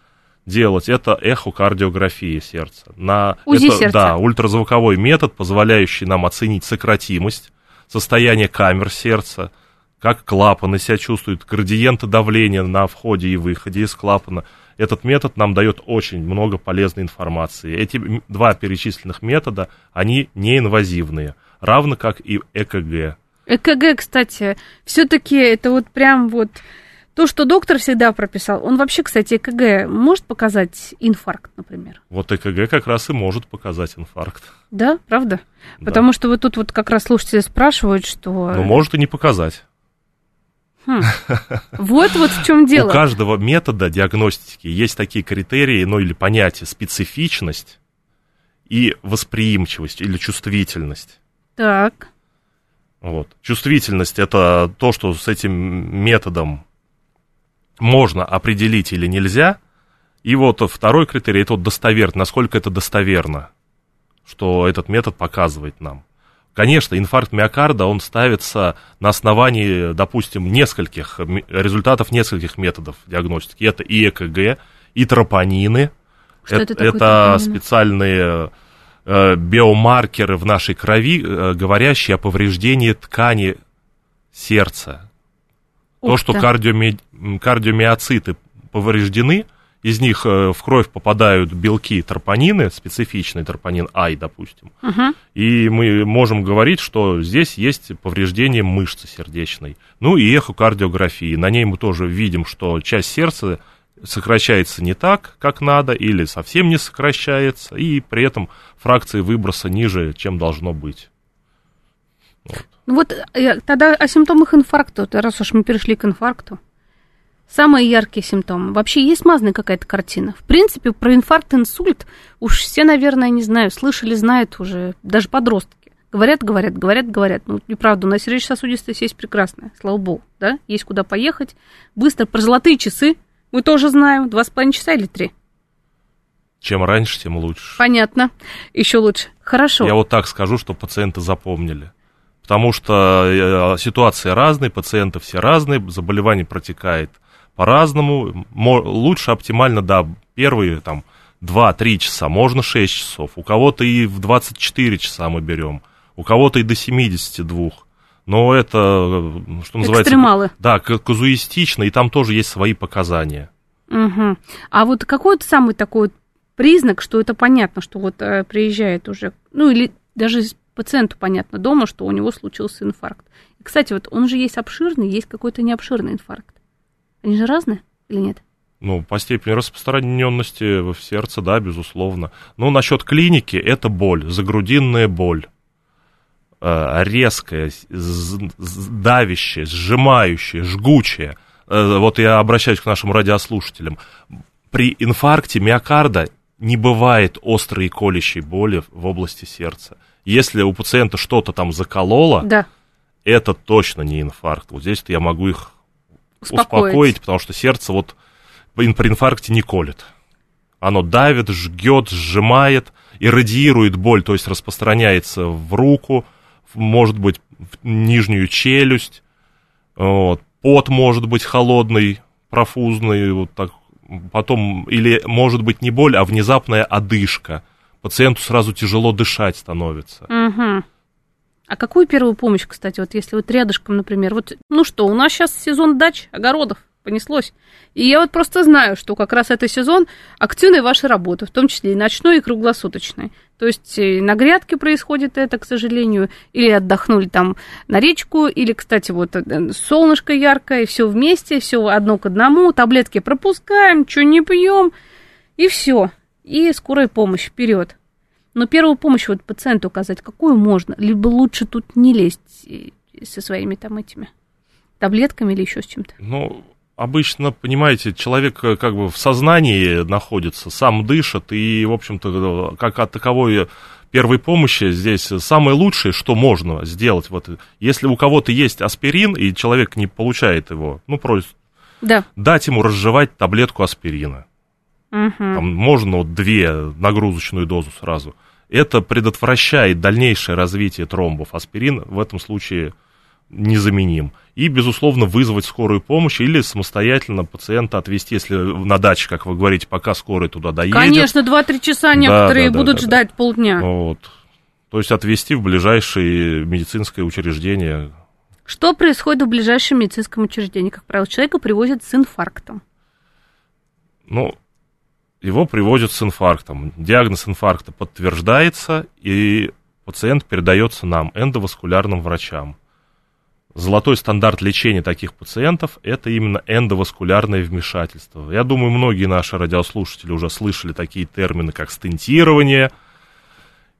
делать, это эхокардиография сердца. На, УЗИ это, сердца. Да, ультразвуковой метод, позволяющий нам оценить сократимость, состояние камер сердца, как клапаны себя чувствуют, градиенты давления на входе и выходе из клапана. Этот метод нам дает очень много полезной информации. Эти два перечисленных метода, они неинвазивные, равно как и ЭКГ. ЭКГ, кстати, все-таки это вот прям вот то, что доктор всегда прописал. Он вообще, кстати, ЭКГ может показать инфаркт, например. Вот ЭКГ как раз и может показать инфаркт. Да, правда? Да. Потому что вот тут вот как раз слушатели спрашивают, что... Но может и не показать. Хм. (laughs) Вот вот в чем дело. У каждого метода диагностики есть такие критерии, ну или понятия специфичность и восприимчивость или чувствительность. Так. Вот. Чувствительность это то, что с этим методом можно определить или нельзя. И вот второй критерий это вот достоверность, насколько это достоверно, что этот метод показывает нам. Конечно, инфаркт миокарда, он ставится на основании, допустим, нескольких, результатов нескольких методов диагностики. Это и ЭКГ, и тропонины. Что это такое это тропонины? специальные биомаркеры в нашей крови, э, говорящие о повреждении ткани сердца. То, Ух что ты. кардиоми- кардиомиоциты повреждены, из них э, в кровь попадают белки тропонины, специфичный тропонин Ай, допустим. Мгм. И мы можем говорить, что здесь есть повреждение мышцы сердечной. Ну и эхокардиографии. На ней мы тоже видим, что часть сердца сокращается не так, как надо, или совсем не сокращается, и при этом фракции выброса ниже, чем должно быть. Ну вот э, тогда о симптомах инфаркта, вот раз уж мы перешли к инфаркту. Самые яркие симптомы. Вообще есть смазанная какая-то картина? В принципе, про инфаркт, инсульт уж все, наверное, не знаю, слышали, знают уже, даже подростки. Говорят, говорят, говорят, говорят. Ну, неправда, у нас сердечно-сосудистая есть прекрасная, слава богу, да? Есть куда поехать. Быстро, про золотые часы мы тоже знаем. Два с половиной часа или три? Чем раньше, тем лучше. Понятно. Еще лучше. Хорошо. Я вот так скажу, что пациенты запомнили. Потому что э, ситуации разные, пациенты все разные, заболевание протекает по-разному. Лучше оптимально, да, первые там 2-3 часа, можно 6 часов. У кого-то и в 24 часа мы берем, у кого-то и до 72. Но это, э, что называется... Экстремалы. Да, казуистично, и там тоже есть свои показания. Мгм. А вот какой то самый такой признак, что это понятно, что вот э, приезжает уже, ну или даже пациенту понятно дома, что у него случился инфаркт. И, кстати, вот он же есть обширный, есть какой-то необширный инфаркт. Они же разные или нет? Ну, по степени распространенности в сердце, да, безусловно. Но насчет клиники, это боль, загрудинная боль. Э, з- давящая, сжимающая, жгучая. Э, Вот я обращаюсь к нашим радиослушателям. При инфаркте миокарда не бывает острой и колющей боли в области сердца. Если у пациента что-то там закололо, Да, это точно не инфаркт. Вот здесь я могу их успокоить. успокоить, потому что сердце вот при инфаркте не колет. Оно давит, жгет, сжимает, и радиирует боль, то есть распространяется в руку, может быть, нижнюю челюсть, вот. пот может быть холодный, профузный, вот так. потом, или может быть не боль, а внезапная одышка. Пациенту сразу тяжело дышать становится. Мгм. А какую первую помощь, кстати, вот если вот рядышком, например, вот, ну что, у нас сейчас сезон дач, огородов, понеслось. И я вот просто знаю, что как раз это сезон активной вашей работы, в том числе и ночной, и круглосуточной. То есть э, на грядке происходит это, к сожалению, или отдохнули там на речку, или, кстати, вот э, солнышко яркое, все вместе, все одно к одному, таблетки пропускаем, что не пьем, и все. И скорая помощь вперед. Но первую помощь вот пациенту оказать какую можно? Либо лучше тут не лезть э, со своими там этими таблетками или еще с чем-то. Ну, обычно, понимаете, человек э, как бы в сознании находится, сам дышит, и, в общем-то, э, как от таковой первой помощи здесь самое лучшее, что можно сделать. Вот, если у кого-то есть аспирин, и человек не получает его, ну, просит Да. дать ему разжевать таблетку аспирина. Мгм. Там можно вот две нагрузочную дозу сразу. Это предотвращает дальнейшее развитие тромбов. Аспирин в этом случае незаменим. И, безусловно, вызвать скорую помощь или самостоятельно пациента отвезти, если на даче, как вы говорите, пока скорая туда доедет. Конечно, 2-3 часа некоторые Да, да, будут да, да, ждать полдня. Вот. То есть отвезти в ближайшее медицинское учреждение. Что происходит в ближайшем медицинском учреждении? Как правило, человека привозят с инфарктом. Ну, его привозят с инфарктом. Диагноз инфаркта подтверждается, и пациент передается нам, эндоваскулярным врачам. Золотой стандарт лечения таких пациентов – это именно эндоваскулярное вмешательство. Я думаю, многие наши радиослушатели уже слышали такие термины, как стентирование.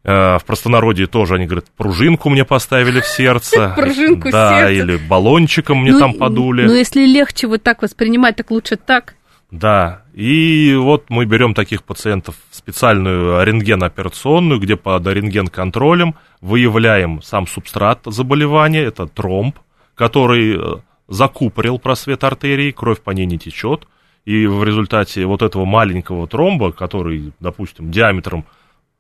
Э, В простонародье тоже они говорят, пружинку мне поставили в сердце. (laughs) Пружинку Да, или баллончиком мне Ну, там подули. Ну, если легче вот так воспринимать, так лучше так. Да, и вот мы берем таких пациентов в специальную рентгенооперационную, где под рентген-контролем выявляем сам субстрат заболевания, это тромб, который э, закупорил просвет артерии, кровь по ней не течет, и в результате вот этого маленького тромба, который, допустим, диаметром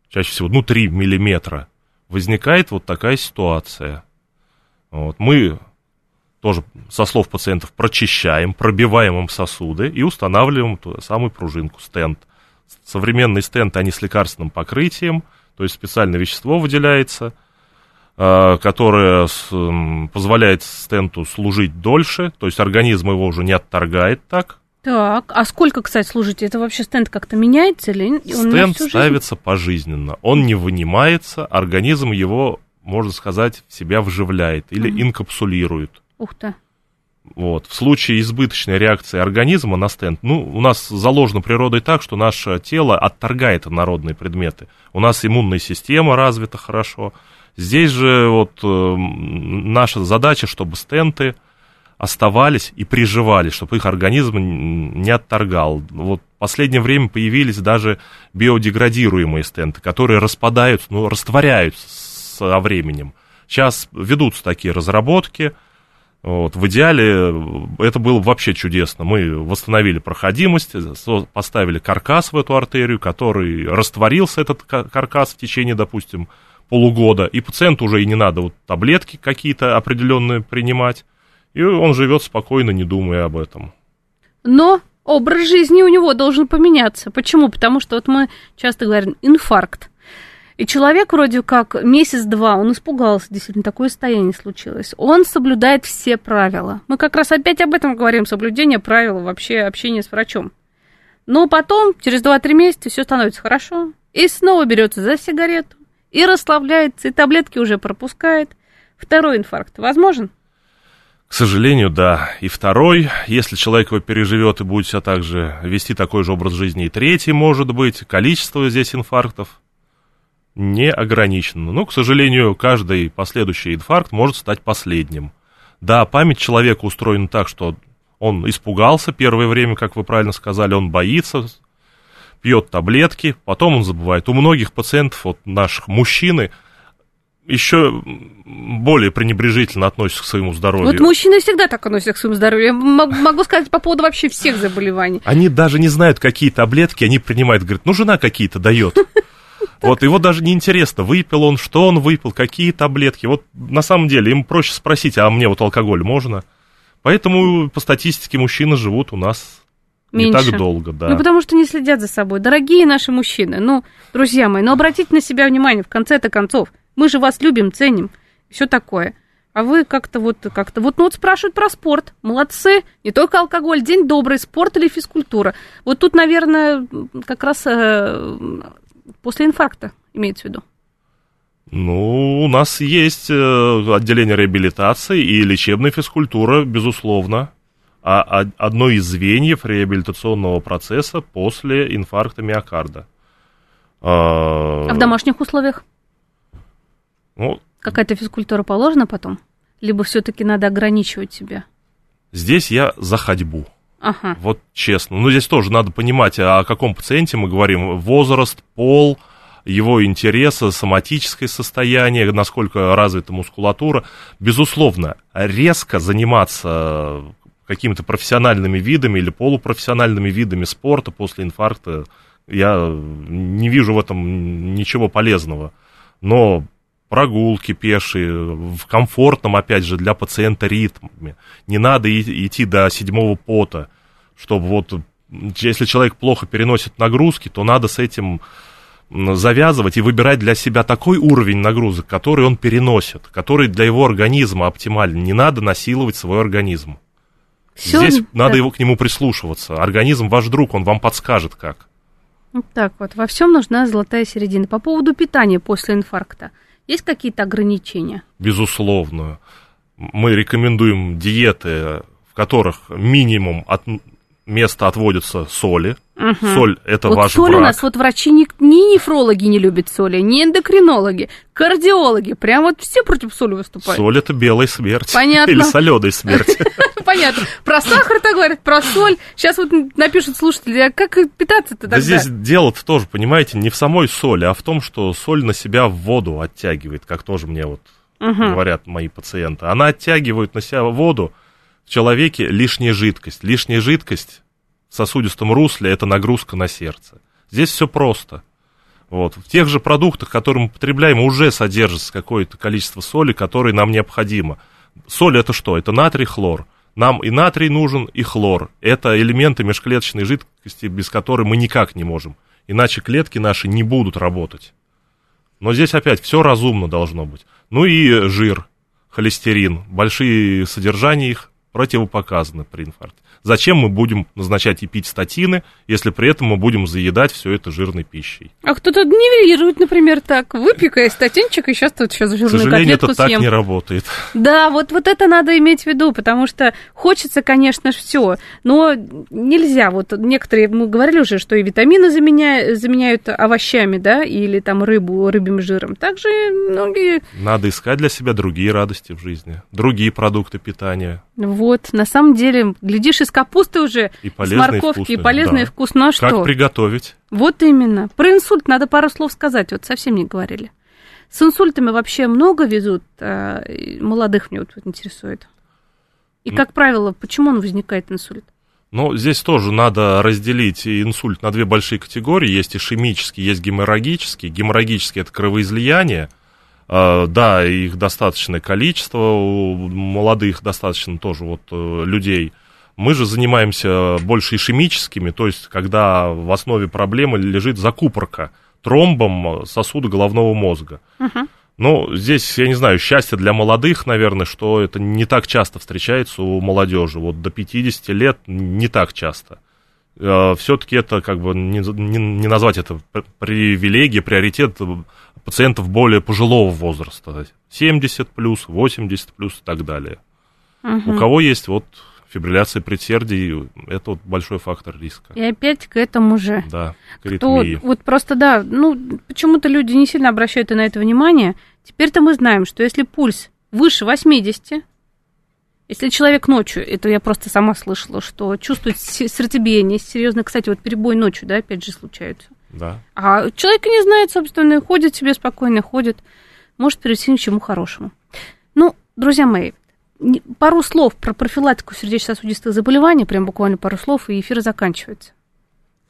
чаще всего, ну, 3 миллиметра, возникает вот такая ситуация. Вот. Мы тоже со слов пациентов прочищаем, пробиваем им сосуды и устанавливаем ту самую пружинку, стенд. Современные стенты, они с лекарственным покрытием, то есть специальное вещество выделяется, а, которое позволяет стенту служить дольше, то есть организм его уже не отторгает так. Так, а сколько, кстати, служите? Это вообще стенд как-то меняется или он Стенд ставится пожизненно, он не вынимается, организм его, можно сказать, в себя вживляет или инкапсулирует. Ух ты. Вот. В случае избыточной реакции организма на стенд, ну, у нас заложено природой так, что наше тело отторгает инородные предметы. У нас иммунная система развита хорошо. Здесь же вот э, наша задача, чтобы стенты оставались и приживались, чтобы их организм не отторгал. Вот в последнее время появились даже биодеградируемые стенты, которые распадаются, ну, растворяются со временем. Сейчас ведутся такие разработки, вот, в идеале э, это было бы вообще чудесно. Мы восстановили проходимость, со- поставили каркас в эту артерию, который растворился, этот ка- каркас, в течение, допустим, полугода, и пациенту уже и не надо вот таблетки какие-то определенные принимать, и он живет спокойно, не думая об этом. Но образ жизни у него должен поменяться. Почему? Потому что вот мы часто говорим инфаркт. И человек вроде как месяц-два, он испугался, действительно, такое состояние случилось. Он соблюдает все правила. Мы как раз опять об этом говорим, соблюдение правил, вообще общение с врачом. Но потом, через 2-3 месяца, все становится хорошо. И снова берется за сигарету, и расслабляется, и таблетки уже пропускает. Второй инфаркт возможен? К сожалению, да. И второй, если человек его переживет и будет себя также вести такой же образ жизни, и третий, может быть, количество здесь инфарктов не ограничено. Но, к сожалению, каждый последующий инфаркт может стать последним. Да, память человека устроена так, что он испугался первое время, как вы правильно сказали, он боится, пьет таблетки, потом он забывает. У многих пациентов, вот наших мужчины, еще более пренебрежительно относятся к своему здоровью. Вот мужчины всегда так относятся к своему здоровью. Я могу сказать по поводу вообще всех заболеваний. Они даже не знают, какие таблетки они принимают. Говорят, ну, жена какие-то дает. Вот его даже не интересно, выпил он, что он выпил, какие таблетки. Вот на самом деле им проще спросить, а мне вот алкоголь можно? Поэтому по статистике мужчины живут у нас не Меньше. так долго, да. Ну, потому что не следят за собой. Дорогие наши мужчины, ну, друзья мои, ну, обратите на себя внимание в конце-то концов. Мы же вас любим, ценим, все такое. А вы как-то вот, как-то вот, ну, вот спрашивают про спорт. Молодцы. Не только алкоголь, день добрый, спорт или физкультура. Вот тут, наверное, как раз э, после инфаркта имеется в виду. Ну, у нас есть э, отделение реабилитации и лечебная физкультура, безусловно. А, одно из звеньев реабилитационного процесса после инфаркта миокарда. А, А в домашних условиях ну, какая-то физкультура положена потом? Либо все-таки надо ограничивать себя? здесь я за ходьбу. Ага. Вот честно. Ну, здесь тоже надо понимать, о каком пациенте мы говорим. Возраст, пол, его интересы, соматическое состояние, насколько развита мускулатура. Безусловно, резко заниматься какими-то профессиональными видами или полупрофессиональными видами спорта после инфаркта, я не вижу в этом ничего полезного. Но прогулки пешие, в комфортном, опять же, для пациента ритме. Не надо идти до седьмого пота, чтобы вот, если человек плохо переносит нагрузки, то надо с этим завязывать и выбирать для себя такой уровень нагрузок, который он переносит, который для его организма оптимален. Не надо насиловать свой организм. Все, Здесь да. надо его к нему прислушиваться. Организм ваш друг, он вам подскажет как. Так вот. Во всем нужна золотая середина. По поводу питания после инфаркта. Есть какие-то ограничения? Безусловно. Мы рекомендуем диеты, в которых минимум от место отводится соли. Угу. Соль это вот ваш соль враг. у нас вот врачи ни, ни нефрологи не любят соли, ни эндокринологи, кардиологи. Прям вот все против соли выступают. Соль это белая смерть. Понятно. Или соленая смерть. (laughs) Понятно. Про сахар-то говорят, про соль. Сейчас вот напишут слушатели, а как питаться-то тогда? Да здесь дело-то тоже, понимаете, не в самой соли, а в том, что соль на себя в воду оттягивает, как тоже мне вот говорят мои пациенты. Она оттягивает на себя воду, в человеке лишняя жидкость. Лишняя жидкость в сосудистом русле – это нагрузка на сердце. Здесь все просто. Вот. В тех же продуктах, которые мы потребляем, уже содержится какое-то количество соли, которое нам необходимо. Соль это что? Это натрий, хлор. Нам и натрий нужен, и хлор. Это элементы межклеточной жидкости, без которой мы никак не можем. Иначе клетки наши не будут работать. Но здесь опять все разумно должно быть. Ну и жир, холестерин. Большие содержания их противопоказаны при инфаркте. Зачем мы будем назначать и пить статины, если при этом мы будем заедать все это жирной пищей? А кто-то нивелирует, например, так. Выпей-ка статинчик, и сейчас тут сейчас жирную К сожалению, это съем. так не работает. Да, вот, вот это надо иметь в виду, потому что хочется, конечно, все, но нельзя. Вот некоторые, мы говорили уже, что и витамины заменяют, заменяют овощами, да, или там рыбу, рыбьим жиром. Также многие... Надо искать для себя другие радости в жизни, другие продукты питания. Вот, на самом деле, глядишь, из капусты уже, и с морковки, и, и полезно, да. и вкусно. А что? Как приготовить? Вот именно. Про инсульт надо пару слов сказать, вот совсем не говорили. С инсультами вообще много везут, а, молодых мне вот интересует. И, как правило, почему он возникает, инсульт? Ну, здесь тоже надо разделить инсульт на две большие категории. Есть ишемический, есть геморрагический. Геморрагический – это кровоизлияние – а, да, их достаточное количество, у молодых достаточно тоже вот э, людей. Мы же занимаемся больше ишемическими, то есть когда в основе проблемы лежит закупорка тромбом сосуда головного мозга. Uh-huh. Ну, здесь, я не знаю, счастье для молодых, наверное, что это не так часто встречается у молодежи. Вот до 50 лет не так часто. Э, Все-таки это как бы не, не, не назвать это привилегией, приоритет пациентов более пожилого возраста, 70 плюс, 80 плюс и так далее. Угу. У кого есть вот фибрилляция предсердий, это вот большой фактор риска. И опять к этому же. Да, к аритмии. вот просто, да, ну, почему-то люди не сильно обращают на это внимание. Теперь-то мы знаем, что если пульс выше 80, если человек ночью, это я просто сама слышала, что чувствует сердцебиение, серьезно, кстати, вот перебой ночью, да, опять же случаются. Да. А человек не знает, собственно, ходит себе спокойно, ходит, может привести ни к чему хорошему. Ну, друзья мои, пару слов про профилактику сердечно-сосудистых заболеваний, прям буквально пару слов, и эфир заканчивается.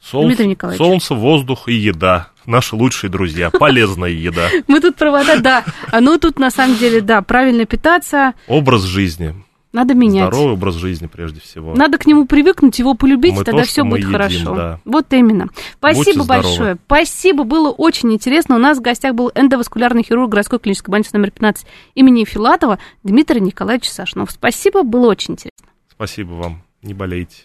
Солнце, Дмитрий Николаевич. Солнце, воздух и еда. Наши лучшие друзья. Полезная еда. (laughs) Мы тут провода, да. А ну тут на самом деле, да, правильно питаться. Образ жизни. Надо менять. Здоровый образ жизни прежде всего. Надо к нему привыкнуть, его полюбить, мы тогда все будет едим, хорошо. Да. Вот именно. Спасибо большое. Спасибо, было очень интересно. У нас в гостях был эндоваскулярный хирург городской клинической больницы номер 15 имени Филатова Дмитрий Николаевич Сашнов. Спасибо, было очень интересно. Спасибо вам. Не болейте.